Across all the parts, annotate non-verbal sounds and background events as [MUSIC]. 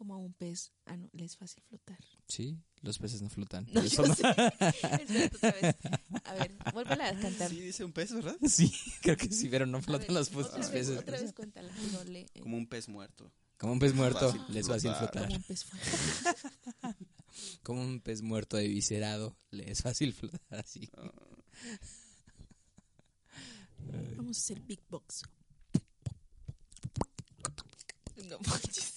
Como a un pez, ah, no, le es fácil flotar. Sí, los peces no flotan. No, [LAUGHS] yo no- sé. Otra vez. A ver, vuélvela a cantar. Sí, dice un pez, ¿verdad? Sí, creo que sí, pero no flotan ver, los otra vez, peces. Otra vez cuéntala. No le, eh, Como un pez muerto. Como un pez muerto, Fácil le es fácil flotar. como un pez [LAUGHS] fuera. Como un pez muerto eviscerado, le es fácil flotar así. Vamos a hacer big box. No manches,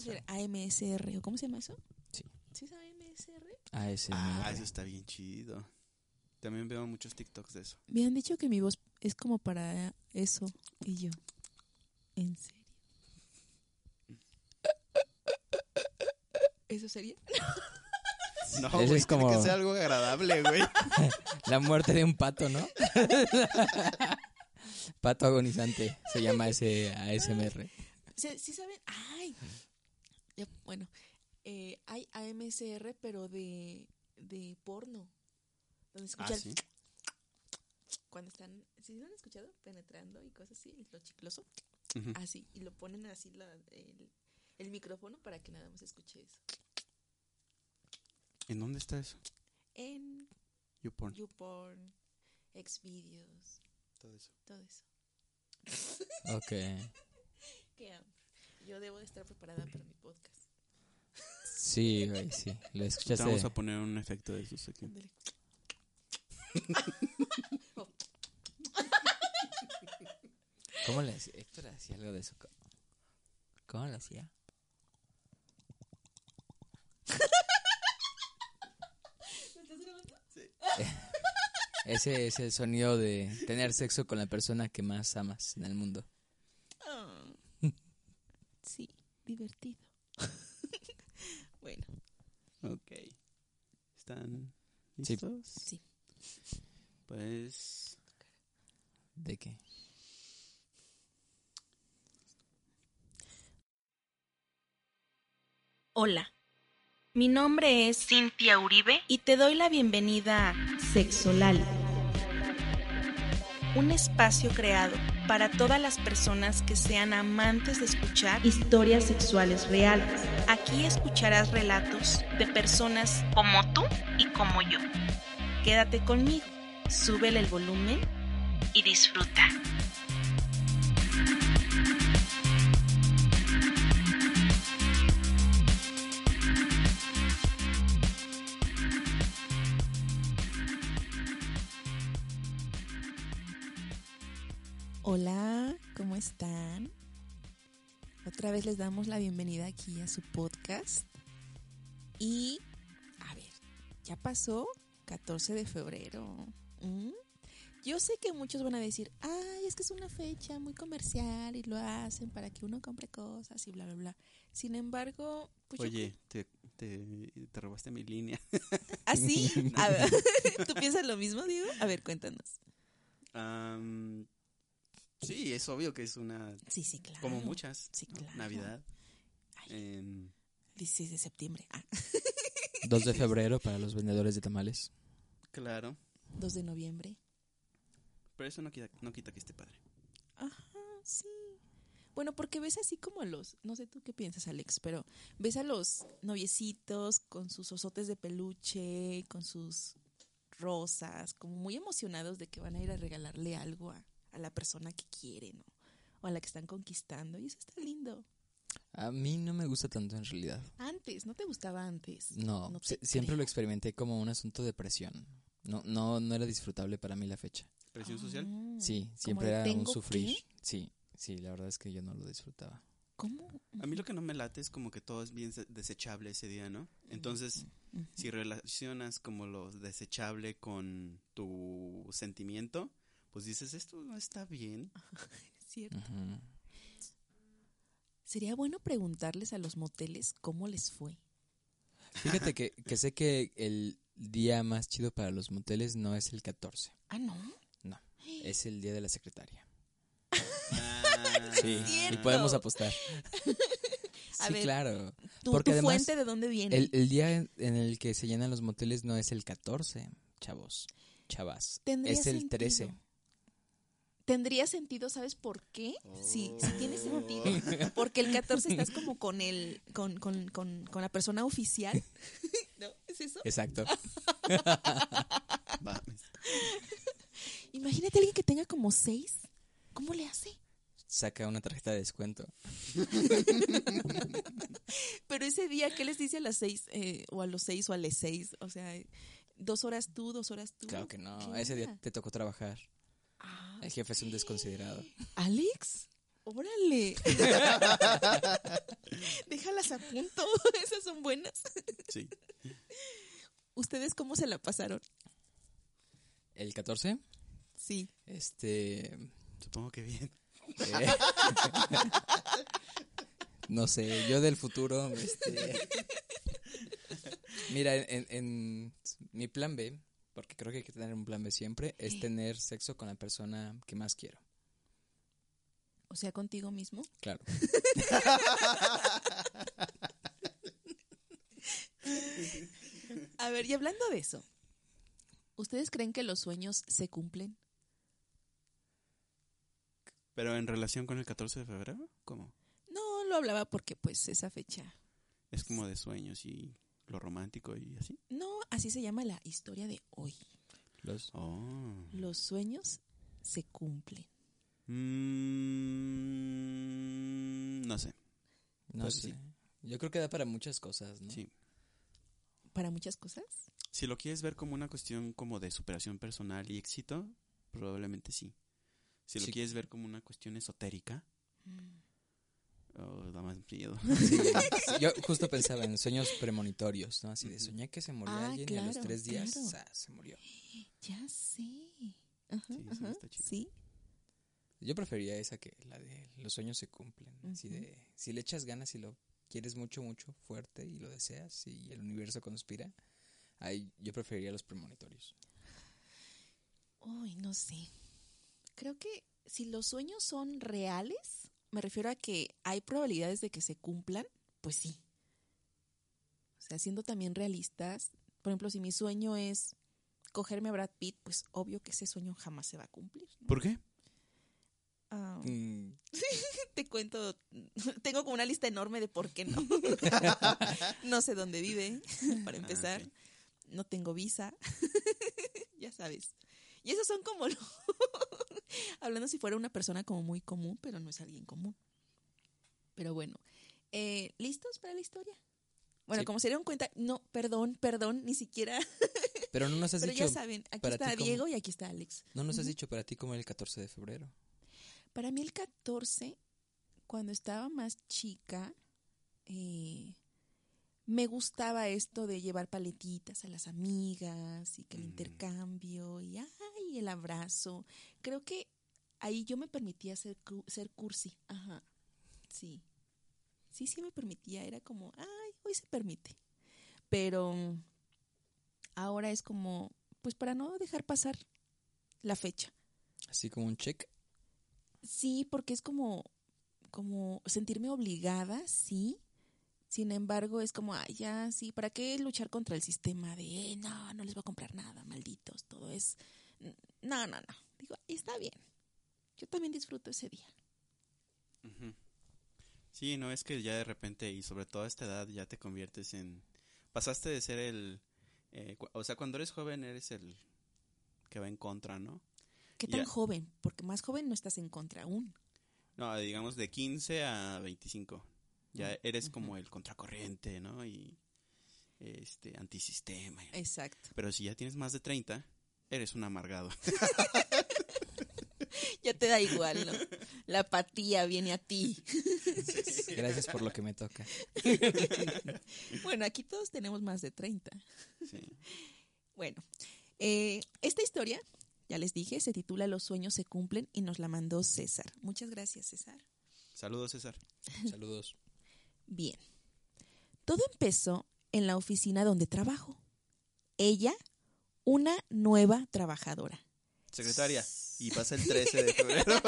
Hacer AMSR, ¿o cómo se llama eso? Sí. ¿Sí es AMSR? ASMR. Ah, eso está bien chido. También veo muchos TikToks de eso. Me han dicho que mi voz es como para eso. Y yo, ¿en serio? ¿Eso sería? [LAUGHS] No, Eso güey, es como- tiene que ser algo agradable, güey. [LAUGHS] La muerte de un pato, ¿no? [LAUGHS] pato agonizante, se llama ese ASMR. ¿Sí, sí saben? ¡Ay! Ya, bueno, eh, hay AMSR, pero de, de porno. Donde se Ah, sí. [TSK] cuando están, ¿sí lo han escuchado? Penetrando y cosas así, lo chicloso. Así, y lo ponen así la- el, el micrófono para que nada más escuche eso. ¿En dónde está eso? En YouPorn. YouPorn, Xvideos, Todo eso. todo eso. Ok. [LAUGHS] Qué hambre. Yo debo de estar preparada para mi podcast. Sí, güey, sí. Lo Te escuchaste. vamos a poner un efecto de esos aquí. ¿Cómo le hacía? Héctor hacía algo de eso. ¿Cómo lo hacía? ¿me estás grabando? Ese es el sonido de tener sexo con la persona que más amas en el mundo. Ah. Sí, divertido. bueno, Ok. ¿Están Sí. listos? sí. Pues... ¿De qué? Hola, mi nombre es Cintia Uribe y te doy la bienvenida a Sexolali, un espacio creado para todas las personas que sean amantes de escuchar historias sexuales reales. Aquí escucharás relatos de personas como tú y como yo. Quédate conmigo, súbele el volumen y disfruta. Hola, ¿cómo están? Otra vez les damos la bienvenida aquí a su podcast. Y, a ver, ya pasó 14 de febrero. ¿Mm? Yo sé que muchos van a decir, ay, es que es una fecha muy comercial y lo hacen para que uno compre cosas y bla, bla, bla. Sin embargo, pues yo Oye, te, te, te robaste mi línea. [LAUGHS] ¿Así? [LAUGHS] A ver, [LAUGHS] ¿Tú piensas lo mismo, Diego? A ver, cuéntanos. Sí, es obvio que es una... Sí, sí, claro. Como muchas. Sí, ¿no? claro. Navidad. Ay, em, 16 de septiembre. Ah, [LAUGHS] 2 de febrero para los vendedores de tamales. claro. 2 de noviembre. Pero eso no quita, no quita que esté padre. Ajá, sí. Bueno, porque ves así como a los, no sé tú qué piensas, Alex, pero ves a los noviecitos con sus osotes de peluche, con sus rosas, como muy emocionados de que van a ir a regalarle algo a, a la persona que quieren ¿no? o a la que están conquistando. Y eso está lindo. A mí no me gusta tanto en realidad. Antes, ¿no te gustaba antes? No, No te si- siempre creo. lo experimenté como un asunto de presión. No, no, no era disfrutable para mí la fecha. ¿Presión social? Ah, Sí, como siempre era un ¿tengo sufrir. Sí, sí, la verdad es que yo no lo disfrutaba. ¿Cómo? A mí lo que no me late es como que todo es bien se- desechable ese día, ¿no? Entonces, si relacionas como lo desechable con tu sentimiento, pues dices, esto no está bien. [LAUGHS] Es cierto. Sería bueno preguntarles a los moteles cómo les fue. Fíjate que, que sé que el día más chido para los moteles no es el 14. Ah, no. No, es el día de la secretaria. Ah, [LAUGHS] Sí, y podemos apostar. [LAUGHS] A sí, ver, claro. ¿Tu, Porque tu además, fuente de dónde viene? El, el día en, en el que se llenan los moteles no es el 14, chavos, chavas. Es el sentido. 13. Tendría sentido, ¿sabes por qué? Sí, sí tiene sentido. Porque el 14 estás como con el, con, con, con, con la persona oficial. [LAUGHS] ¿No? ¿Es eso? Exacto. [LAUGHS] Imagínate a alguien que tenga como seis. ¿Cómo le hace? Saca una tarjeta de descuento. [LAUGHS] Pero ese día, ¿qué les dice a las seis? eh, o a los seis o a las seis. O sea, dos horas tú, dos horas tú. Claro que no. ¿Qué Ese día te tocó trabajar. El jefe es un desconsiderado. Alex, órale. [LAUGHS] Déjalas a punto. [LAUGHS] Esas son buenas. Sí. ¿Ustedes cómo se la pasaron? El 14, Sí. este. Supongo que bien. eh, [LAUGHS] no sé, yo del futuro, este. Mira, en, en mi plan B, porque creo que hay que tener un plan B siempre, es tener sexo con la persona que más quiero. O sea, contigo mismo. Claro. [LAUGHS] A ver, y hablando de eso, ¿ustedes creen que los sueños se cumplen? Pero en relación con el 14 de febrero, ¿cómo? No, lo hablaba porque pues esa fecha. Es como de sueños y lo romántico y así. No, así se llama la historia de hoy. Los, Oh. Los sueños se cumplen. Mm, no sé. no Pues sé. sí. Yo creo que da para muchas cosas, ¿no? Sí. Para muchas cosas. Si lo quieres ver como una cuestión como de superación personal y éxito, probablemente sí. Si lo Sí. quieres ver como una cuestión esotérica, oh, da más miedo. [LAUGHS] Sí, [LAUGHS] yo justo pensaba en sueños premonitorios, ¿no? Así de soñé que se moría Ah, alguien y a los tres días claro. ¡zas! se murió. Ya sé. Ajá, Sí, sí, ajá, está chido. sí. Yo prefería esa que la de los sueños se cumplen. Así de, si le echas ganas y lo quieres mucho, mucho, fuerte y lo deseas y el universo conspira, ahí yo preferiría los premonitorios. Uy, no sé. Creo que si los sueños son reales, me refiero a que hay probabilidades de que se cumplan, pues sí. O sea, siendo también realistas, por ejemplo, si mi sueño es cogerme a Brad Pitt, pues obvio que ese sueño jamás se va a cumplir. ¿no? ¿Por qué? Ah, Mm, [LAUGHS] te cuento, tengo como una lista enorme de por qué no. [LAUGHS] no sé dónde vive, [LAUGHS] para empezar. ok. No tengo visa. ya sabes. Y esos son como lo... [LAUGHS] Hablando si fuera una persona como muy común, pero no es alguien común. Pero bueno, eh, ¿listos para la historia? Bueno, Sí. como se dieron cuenta, no, perdón, perdón, ni siquiera. [LAUGHS] Pero no nos has pero dicho, ya saben, aquí para está Diego y aquí está Alex. no nos has dicho para ti como el 14 de febrero. Para mí el 14, cuando estaba más chica, eh, me gustaba esto de llevar paletitas a las amigas y que el Mm. intercambio y ay, el abrazo. Creo que ahí yo me permitía ser, cu- ser cursi. Ajá. Sí. Sí, sí me permitía. Era como, ay, hoy se permite. Pero ahora es como, pues para no dejar pasar la fecha. Así como un check. Sí, porque es como, como sentirme obligada, sí. Sin embargo, es como, ay, ya, sí, ¿para qué luchar contra el sistema de, eh, no, no les voy a comprar nada, malditos? Todo es, no, no, no. Digo, "Ay, está bien. Yo también disfruto ese día. Sí, no es que ya de repente y sobre todo a esta edad ya te conviertes en... Pasaste de ser el... eh, o sea, cuando eres joven eres el que va en contra, ¿no? ¿Qué tan Ya. joven? Porque más joven no estás en contra aún. No, digamos de 15 a 25. Ya eres como el contracorriente, ¿no? Y este antisistema. Exacto. Pero si ya tienes más de 30, eres un amargado. [LAUGHS] Ya te da igual, ¿no? La apatía viene a ti. [LAUGHS] Gracias por lo que me toca. Bueno, aquí todos tenemos más de 30. Sí. Bueno, eh, esta historia, ya les dije, se titula Los sueños se cumplen y nos la mandó César. Muchas gracias, César. Saludos, César. Saludos. Bien. Todo empezó en la oficina donde trabajo. Ella, una nueva trabajadora. Secretaria. Y pasa el 13 de febrero. [LAUGHS]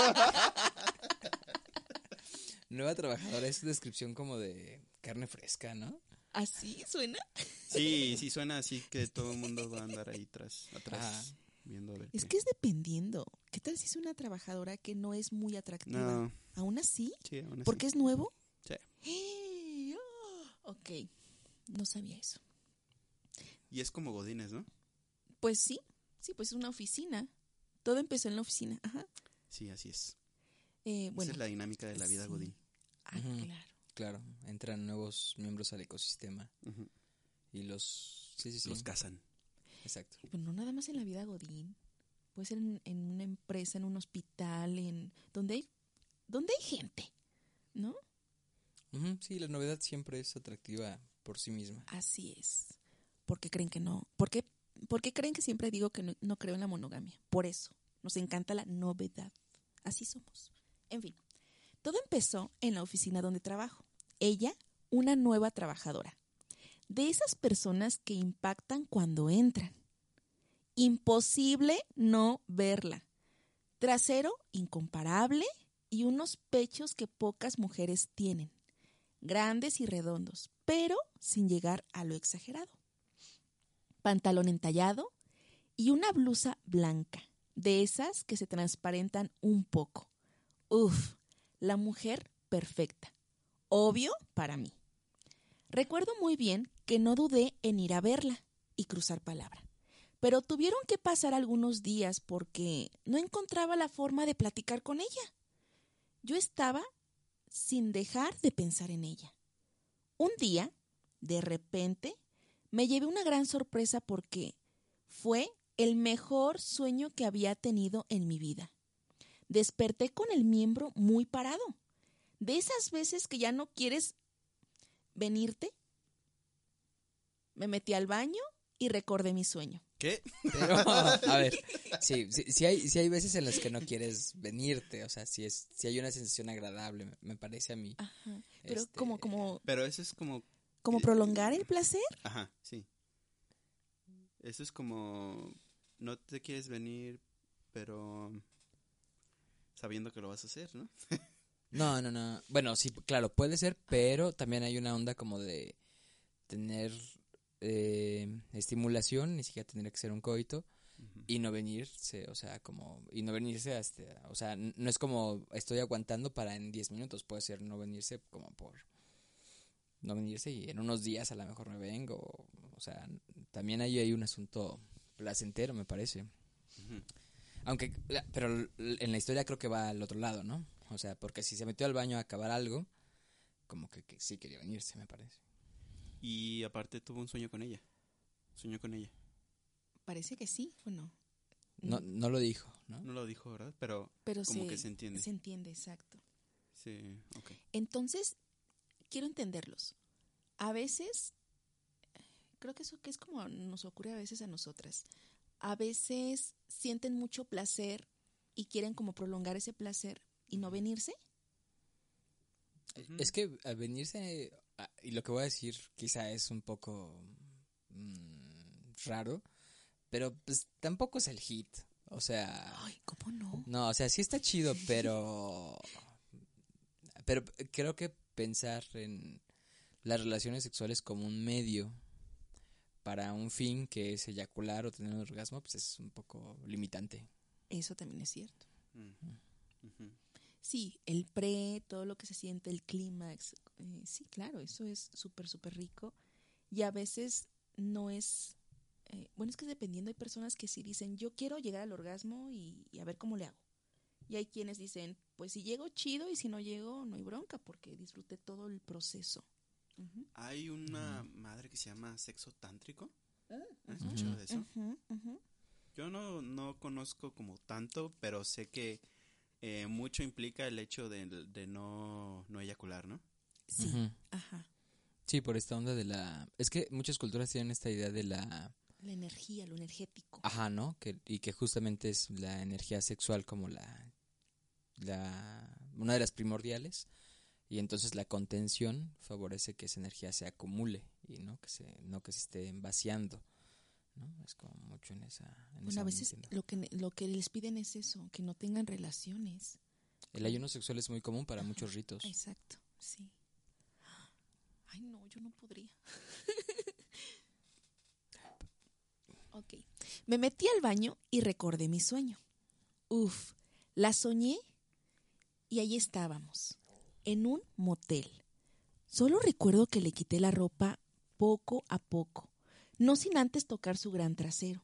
Nueva trabajadora es descripción como de carne fresca, ¿no? ¿Así suena? Sí, sí suena así que todo el mundo va a andar ahí tras, atrás, Ajá. viendo a ver. Es qué. que es dependiendo. ¿Qué tal si es una trabajadora que no es muy atractiva? No, ¿Aún así? sí, aún así. ¿Porque es nuevo? Sí. ¡Eh! ¡Ah! Ok, no sabía eso. Y es como Godines, ¿no? Pues sí, sí, pues es una oficina. Todo empezó en la oficina. Ajá. Sí, así es. Eh, bueno, Esa es la dinámica de la vida sí. Godín. ah, claro. Claro, entran nuevos miembros al ecosistema y los... Sí, sí, sí. Los cazan. Exacto. Pero no nada más en la vida Godín. Puede ser en, en una empresa, en un hospital, en donde hay, donde hay gente, ¿no? Sí, la novedad siempre es atractiva por sí misma. Así es. ¿Por qué creen que no? ¿Por qué, por qué creen que siempre digo que no, no creo en la monogamia? Por eso. Nos encanta la novedad. Así somos. En fin, todo empezó en la oficina donde trabajo. Ella, una nueva trabajadora. De esas personas que impactan cuando entran. Imposible no verla. Trasero incomparable y unos pechos que pocas mujeres tienen. Grandes y redondos, pero sin llegar a lo exagerado. Pantalón entallado y una blusa blanca, de esas que se transparentan un poco. Uf, la mujer perfecta. Obvio para mí. Recuerdo muy bien que no dudé en ir a verla y cruzar palabra. Pero tuvieron que pasar algunos días porque no encontraba la forma de platicar con ella. Yo estaba sin dejar de pensar en ella. Un día, de repente, me llevé una gran sorpresa porque fue el mejor sueño que había tenido en mi vida. Desperté con el miembro muy parado. De esas veces que ya no quieres venirte. Me metí al baño y recordé mi sueño. ¿Qué? Pero, [LAUGHS] a ver, sí, sí, sí hay, sí hay veces en las que no quieres venirte, o sea, sí, es, sí hay una sensación agradable, me, me parece a mí. Ajá. Pero Este, como, como, Pero eso es como... como prolongar el placer. Ajá, sí. Eso es como... No te quieres venir, pero... Sabiendo que lo vas a hacer, ¿no? [LAUGHS] No, no, no. Bueno, sí, claro, puede ser, pero también hay una onda como de tener eh, estimulación, ni siquiera tendría que ser un coito, y no venirse, o sea, como, y no venirse hasta, o sea, no es como estoy aguantando para en 10 minutos, puede ser no venirse como por, no venirse y en unos días a lo mejor me vengo, o sea, también ahí hay un asunto placentero, me parece. Aunque, pero en la historia creo que va al otro lado, ¿no? O sea, porque si se metió al baño a acabar algo, como que, que sí quería venirse, me parece. Y aparte tuvo un sueño con ella. Soñó con ella. Parece que sí, bueno. No, no lo dijo, ¿no? No lo dijo, ¿verdad? Pero Pero como se, que se entiende. Se entiende, exacto. sí, ok. Entonces, quiero entenderlos. A veces, creo que eso que es como nos ocurre a veces a nosotras. A veces sienten mucho placer y quieren como prolongar ese placer y no venirse. Es que al venirse, y lo que voy a decir quizá es un poco mm, raro, pero pues tampoco es el hit. O sea, Ay, ¿cómo no? no, o sea, sí está chido, [LAUGHS] pero... Pero creo que pensar en las relaciones sexuales como un medio para un fin que es eyacular o tener un orgasmo, pues es un poco limitante. Eso también es cierto. Mm. Sí, el pre, todo lo que se siente, el clímax. eh, sí, claro, eso es súper, súper rico. Y a veces no es. eh, bueno, es que dependiendo, hay personas que sí dicen, yo quiero llegar al orgasmo y, y a ver cómo le hago. Y hay quienes dicen, pues si llego chido y si no llego, no hay bronca, porque disfruté todo el proceso. Hay una madre que se llama sexo tántrico. Ah, ¿Has escuchado de eso? Yo no, no conozco como tanto, pero sé que eh, mucho implica el hecho de, de no, no eyacular, ¿no? Sí, ajá. Sí, por esta onda de la... Es que muchas culturas tienen esta idea de la... La energía, lo energético. Ajá, ¿no? Que, y que justamente es la energía sexual como la... La... una de las primordiales. Y entonces la contención favorece que esa energía se acumule y no que se, no que se esté vaciando. ¿no? Es como mucho en esa. En Bueno, esa a veces lo que, lo que les piden es eso, que no tengan relaciones. El ayuno sexual es muy común para muchos ritos. Exacto, sí. Ay, no, yo no podría. [LAUGHS] ok. Me metí al baño y recordé mi sueño. Uf, la soñé y ahí estábamos, en un motel. Solo recuerdo que le quité la ropa poco a poco, no sin antes tocar su gran trasero.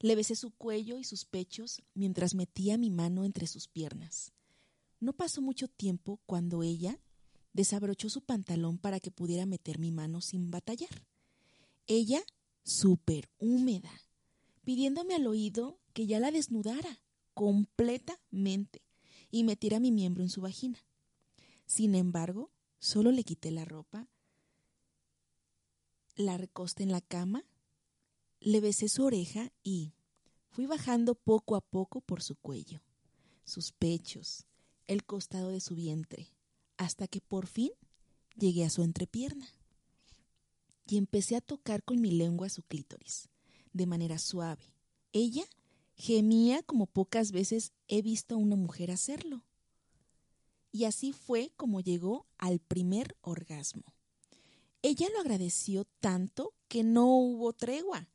Le besé su cuello y sus pechos mientras metía mi mano entre sus piernas. No pasó mucho tiempo cuando ella desabrochó su pantalón para que pudiera meter mi mano sin batallar. Ella, súper húmeda, pidiéndome al oído que ya la desnudara completamente y metiera mi miembro en su vagina. Sin embargo, solo le quité la ropa, la recosté en la cama, le besé su oreja y fui bajando poco a poco por su cuello, sus pechos, el costado de su vientre, hasta que por fin llegué a su entrepierna. Y empecé a tocar con mi lengua su clítoris, de manera suave. Ella gemía como pocas veces he visto a una mujer hacerlo. Y así fue como llegó al primer orgasmo. Ella lo agradeció tanto que no hubo tregua.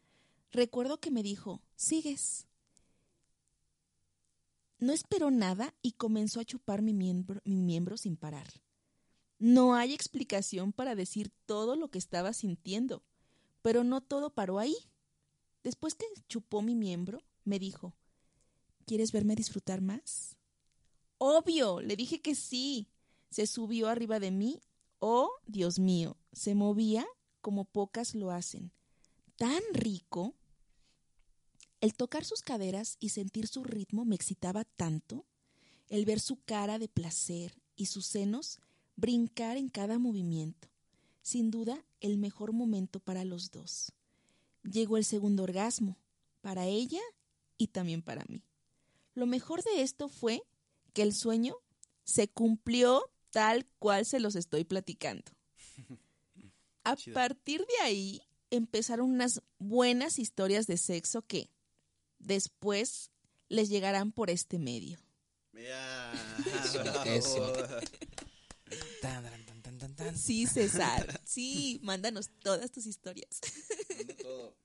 Recuerdo que me dijo, sigues. No esperó nada y comenzó a chupar mi miembro, mi miembro sin parar. No hay explicación para decir todo lo que estaba sintiendo, pero no todo paró ahí. Después que chupó mi miembro, me dijo, ¿quieres verme disfrutar más? Obvio, le dije que sí. Se subió arriba de mí. Oh, Dios mío, se movía como pocas lo hacen. Tan rico. El tocar sus caderas y sentir su ritmo me excitaba tanto. El ver su cara de placer y sus senos brincar en cada movimiento. Sin duda, el mejor momento para los dos. Llegó el segundo orgasmo, para ella y también para mí. Lo mejor de esto fue que el sueño se cumplió tal cual se los estoy platicando. [LAUGHS] A Chido. partir de ahí empezaron unas buenas historias de sexo que después les llegarán por este medio. Eso. Tan, tan, tan, tan. Sí, César. Sí, mándanos todas tus historias. Todo.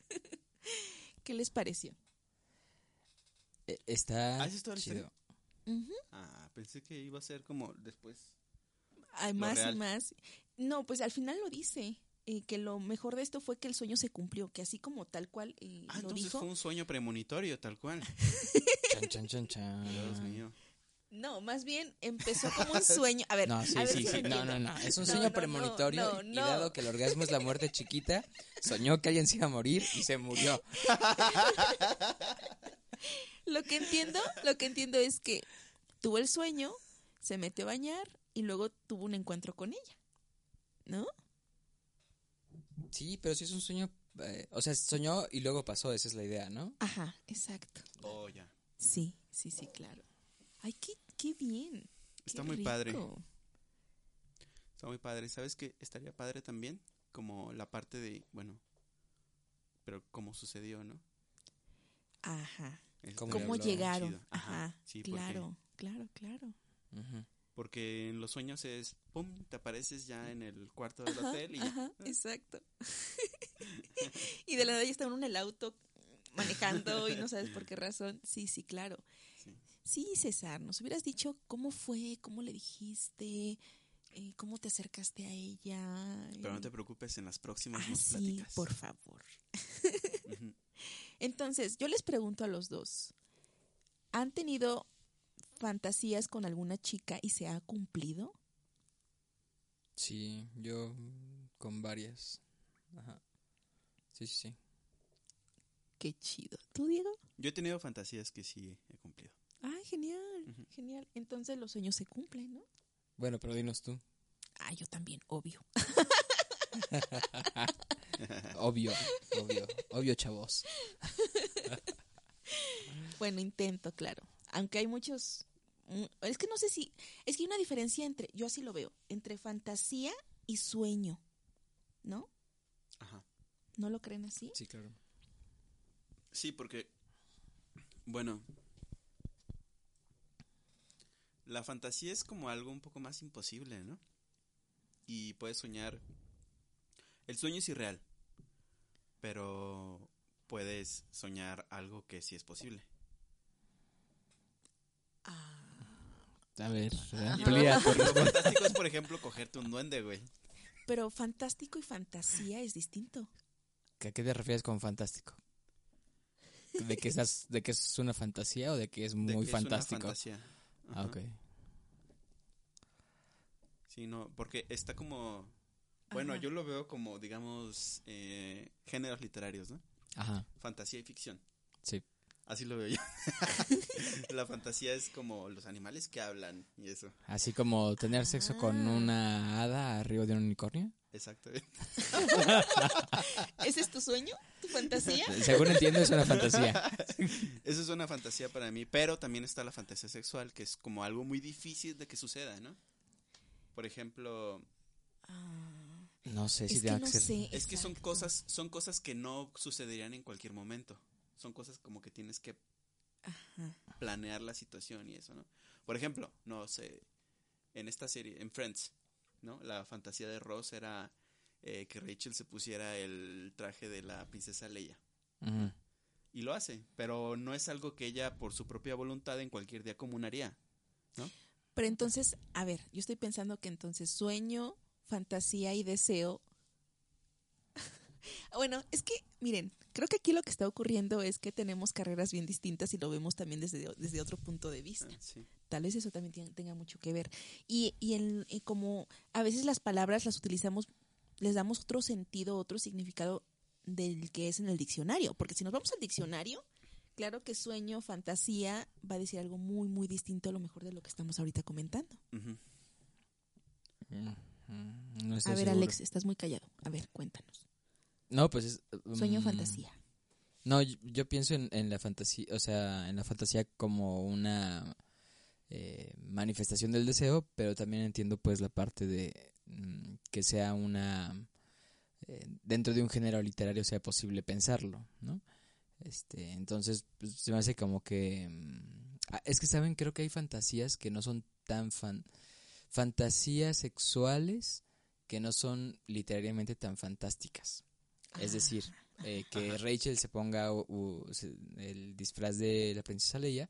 [LAUGHS] ¿Qué les pareció? Eh, Está ¿Has visto la chido. Ah, pensé que iba a ser como después. Hay más y más. No, pues al final lo dice. eh, que lo mejor de esto fue que el sueño se cumplió, que así como tal cual eh, Ah, lo entonces dijo. fue un sueño premonitorio, tal cual. Chan, chan, chan, chan. Dios mío. No, más bien empezó como un sueño. A ver, No, sí, a ver sí, si sí. No, no, no. Es un No, sueño no, no, premonitorio. no, y no. dado que el orgasmo es la muerte chiquita, soñó que alguien se iba a morir y se murió. [LAUGHS] Lo que entiendo, lo que entiendo es que tuvo el sueño, se metió a bañar y luego tuvo un encuentro con ella. ¿No? Sí, pero sí es un sueño. eh, o sea, soñó y luego pasó, esa es la idea, ¿no? Ajá, exacto. Oh, ya. Sí, sí, sí, claro. Ay, qué, qué bien. qué Está muy padre. Está muy padre. ¿Sabes qué? Estaría padre también. Como la parte de, bueno, pero como sucedió, ¿no? Ajá. ¿Cómo estaría ¿Cómo habló. llegaron? Ajá, Sí, porque- claro, claro, claro. Porque en los sueños es, pum, te apareces ya en el cuarto del hotel y ya. Ajá, exacto. [LAUGHS] y de la nada ya está uno en el auto manejando y no sabes por qué razón. Sí, sí, claro. Sí. Sí, César, nos hubieras dicho cómo fue, cómo le dijiste, eh, cómo te acercaste a ella. Pero no eh. te preocupes, en las próximas Ah, nos sí, platicas. por favor. Ujú. Entonces, yo les pregunto a los dos, ¿han tenido fantasías con alguna chica y se ha cumplido? Sí, yo con varias. Ajá. Sí, sí, sí. Qué chido. ¿Tú, Diego? Yo he tenido fantasías que sí he cumplido. Ay, genial, genial. Entonces los sueños se cumplen, ¿no? Bueno, pero dinos tú. Ah, yo también, obvio. [LAUGHS] Obvio, obvio, obvio, chavos. Bueno, intento, claro. Aunque hay muchos, mm, es que no sé si, es que hay una diferencia entre, yo así lo veo, entre fantasía y sueño, ¿no? Ajá. ¿No lo creen así? Sí, claro. Sí, porque, bueno, la fantasía es como algo un poco más imposible, ¿no? Y puedes soñar. El sueño es irreal, pero puedes soñar algo que sí es posible. A ver, [LAUGHS] Y amplía. lo, lo fantástico es, por ejemplo, cogerte un duende, güey. Pero fantástico y fantasía es distinto. ¿A qué te refieres con fantástico? ¿De que, esas, ¿De que es una fantasía o de que es De muy que es una fantástico? fantasía. Ah, ok. Sí, no, porque está como... Bueno, Ajá. yo lo veo como, digamos, eh, géneros literarios, ¿no? Ajá, Fantasía y ficción. sí. Así lo veo yo. [LAUGHS] la fantasía es como los animales que hablan y eso. Así como tener sexo con Ah. una hada arriba de un unicornio. Exactamente. [LAUGHS] ¿Ese es tu sueño? ¿Tu fantasía? [LAUGHS] Según entiendo, es una fantasía. Eso es una fantasía para mí, pero también está la fantasía sexual, que es como algo muy difícil de que suceda, ¿no? Por ejemplo, Ah, No sé si es que tenga no sé. es que son cosas, son cosas que no sucederían en cualquier momento. Son cosas como que tienes que Ajá. planear la situación y eso, ¿no? Por ejemplo, no sé, en esta serie, en Friends, ¿no? La fantasía de Ross era eh, que Rachel se pusiera el traje de la princesa Leia. Ujú. Y lo hace, pero no es algo que ella por su propia voluntad en cualquier día común haría. Pero entonces, a ver, yo estoy pensando que entonces sueño, fantasía y deseo. [LAUGHS] bueno, es que, miren, creo que aquí lo que está ocurriendo es que tenemos carreras bien distintas y lo vemos también desde, desde otro punto de vista. Ah, Sí. Tal vez eso también tenga mucho que ver. Y, y, en- y como a veces las palabras las utilizamos, les damos otro sentido, otro significado del que es en el diccionario. Porque si nos vamos al diccionario, claro que sueño, fantasía, va a decir algo muy, muy distinto a lo mejor de lo que estamos ahorita comentando. Mm, No estoy A ver, seguro. Alex, estás muy callado. A ver, cuéntanos. No, pues es. Sueño, mm, fantasía. No, yo, yo pienso en, en la fantasía, o sea, en la fantasía como una eh, manifestación del deseo, pero también entiendo pues la parte de mm, que sea una eh, dentro de un género literario sea posible pensarlo, ¿no? Este, entonces pues, se me hace como que mm, ah, es que saben, creo que hay fantasías que no son tan fan fantasías sexuales que no son literariamente tan fantásticas. Es decir, eh, que Rachel se ponga u- u- se- el disfraz de la princesa Leia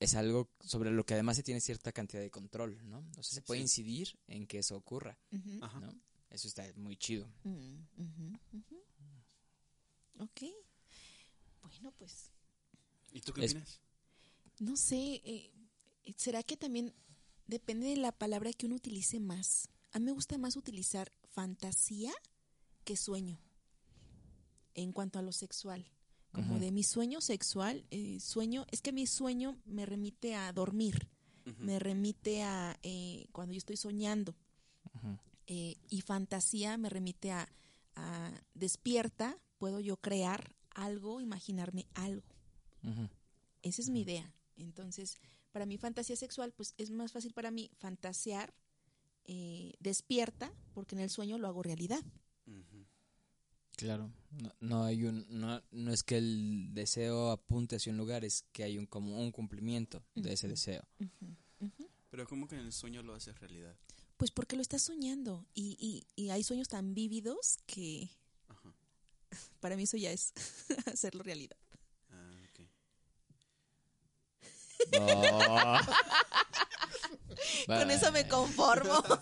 es algo sobre lo que además se tiene cierta cantidad de control, ¿no? O sea, se puede Sí. incidir en que eso ocurra, Ujú. Ajá. ¿no? Eso está muy chido. Ujú. Ok. Bueno, pues ¿Y tú qué Es- opinas? no sé, eh, ¿será que también depende de la palabra que uno utilice más? A mí me gusta más utilizar fantasía que sueño en cuanto a lo sexual. Como de mi sueño sexual, eh, sueño, es que mi sueño me remite a dormir, me remite a eh, cuando yo estoy soñando. Eh, y fantasía me remite a, a despierta, puedo yo crear algo, imaginarme algo. Esa es mi idea. Entonces, para mí fantasía sexual, pues es más fácil para mí fantasear eh, despierta, porque en el sueño lo hago realidad. Claro, no, no hay un no, no es que el deseo apunte hacia un lugar, es que hay un como un cumplimiento de ese deseo. Pero como que en el sueño lo haces realidad. Pues porque lo estás soñando. Y, y, y hay sueños tan vívidos que Ajá. [LAUGHS] para mí eso ya es [LAUGHS] hacerlo realidad. Ah, ok. Oh. [LAUGHS] Con eso me conformo. [LAUGHS]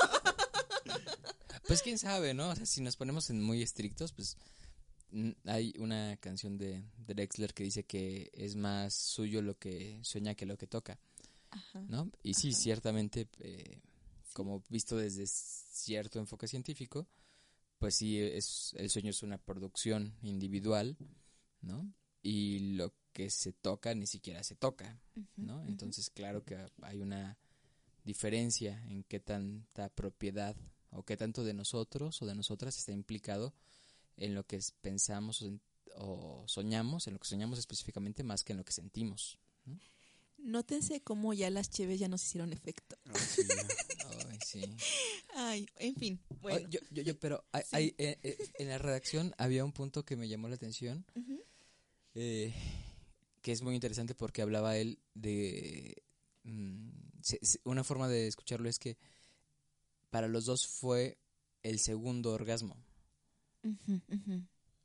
Pues quién sabe, ¿no? O sea, si nos ponemos en muy estrictos, pues hay una canción de, de Drexler que dice que es más suyo lo que sueña que lo que toca, Ajá. ¿no? Y sí, ciertamente, eh, como visto desde cierto enfoque científico, pues sí, es, el sueño es una producción individual, ¿no? Y lo que se toca ni siquiera se toca, ¿no? Entonces, claro que hay una diferencia en qué tanta propiedad o qué tanto de nosotros o de nosotras está implicado en lo que pensamos o, en- o soñamos, en lo que soñamos específicamente más que en lo que sentimos. Nótense cómo ya las cheves ya nos hicieron efecto. Ah, sí. Ay, sí. Ay, en fin. Bueno, Oh, yo, yo, yo- pero hay- Sí. hay, eh, eh, en la redacción había un punto que me llamó la atención, eh, que es muy interesante porque hablaba él de... mm, se- se- una forma de escucharlo es que para los dos fue el segundo orgasmo.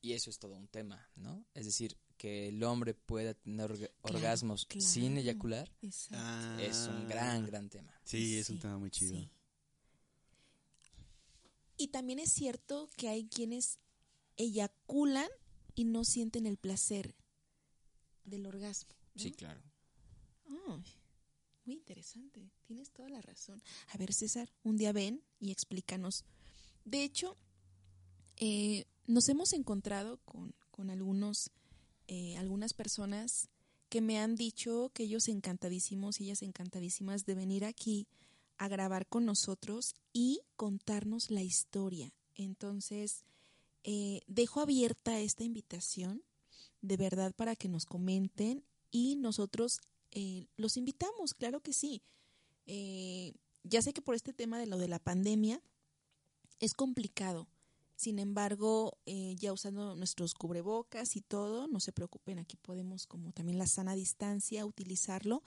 Y eso es todo un tema, ¿no? Es decir, que el hombre pueda tener orga- Claro, orgasmos sin eyacular Exacto. Ah, es un gran, gran tema. Sí, es un tema muy chido. sí. Y también es cierto que hay quienes eyaculan y no sienten el placer del orgasmo. ¿no? Sí, claro. Muy interesante. Tienes toda la razón. A ver, César, un día ven y explícanos. De hecho, eh, nos hemos encontrado con, con algunos, eh, algunas personas que me han dicho que ellos encantadísimos y ellas encantadísimas de venir aquí a grabar con nosotros y contarnos la historia. Entonces, eh, dejo abierta esta invitación de verdad para que nos comenten y nosotros eh, los invitamos, claro que sí. Eh, ya sé que por este tema de lo de la pandemia es complicado. Sin embargo, eh, ya usando nuestros cubrebocas y todo, no se preocupen, aquí podemos, como también la sana distancia, utilizarlo.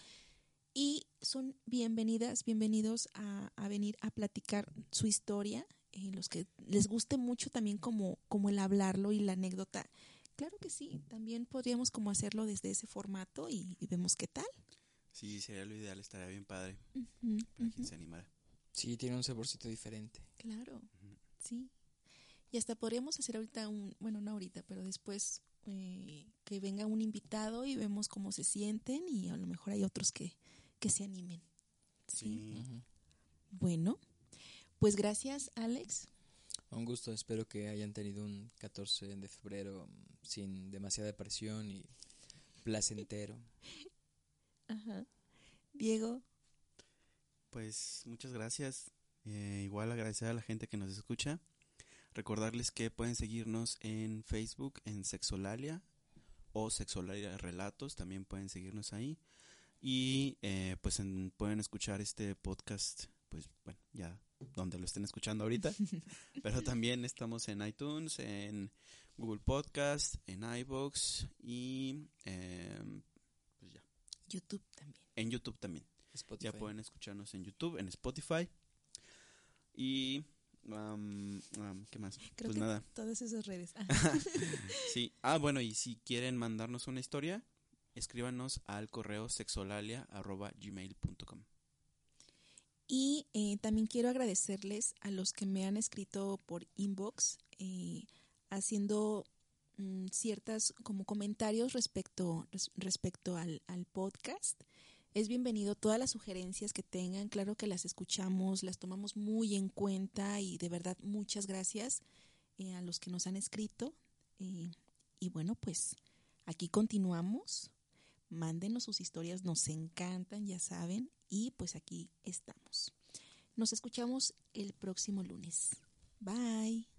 Y son bienvenidas, bienvenidos a, a venir a platicar su historia. eh, los que les guste mucho también como, como el hablarlo y la anécdota. Claro que sí, también podríamos como hacerlo desde ese formato y, y vemos qué tal. Sí, sería lo ideal, estaría bien padre para quien se animara. Sí, tiene un saborcito diferente. Claro, sí. Y hasta podríamos hacer ahorita un, bueno, no ahorita, pero después eh, que venga un invitado y vemos cómo se sienten y a lo mejor hay otros que, que se animen. Sí. Bueno, pues gracias Alex. Un gusto, espero que hayan tenido un 14 de febrero mm, sin demasiada presión y placentero. [LAUGHS] Ajá. Diego. Pues muchas gracias. Eh, igual agradecer a la gente que nos escucha. Recordarles que pueden seguirnos en Facebook en Sexolalia o Sexolalia Relatos, también pueden seguirnos ahí. Y eh, pues en- pueden escuchar este podcast, pues bueno, ya donde lo estén escuchando ahorita. [LAUGHS] Pero también estamos en iTunes, en Google Podcast, en iBox y em, pues ya, YouTube también. en YouTube también. Spotify. Ya pueden escucharnos en YouTube, en Spotify. Y. am, ¿Qué más? Creo pues que nada. todas esas redes. Ajá. [LAUGHS] Sí. Ah, bueno, y si quieren mandarnos una historia, escríbanos al correo sexolalia.gmail.com. Y eh, también quiero agradecerles a los que me han escrito por inbox eh, haciendo mm, ciertas como comentarios respecto, res- respecto al, al podcast. Es bienvenido todas las sugerencias que tengan, claro que las escuchamos, las tomamos muy en cuenta y de verdad muchas gracias eh, a los que nos han escrito. Y bueno, pues aquí continuamos. Mándenos sus historias, nos encantan, ya saben, y pues aquí estamos. Nos escuchamos el próximo lunes. Bye.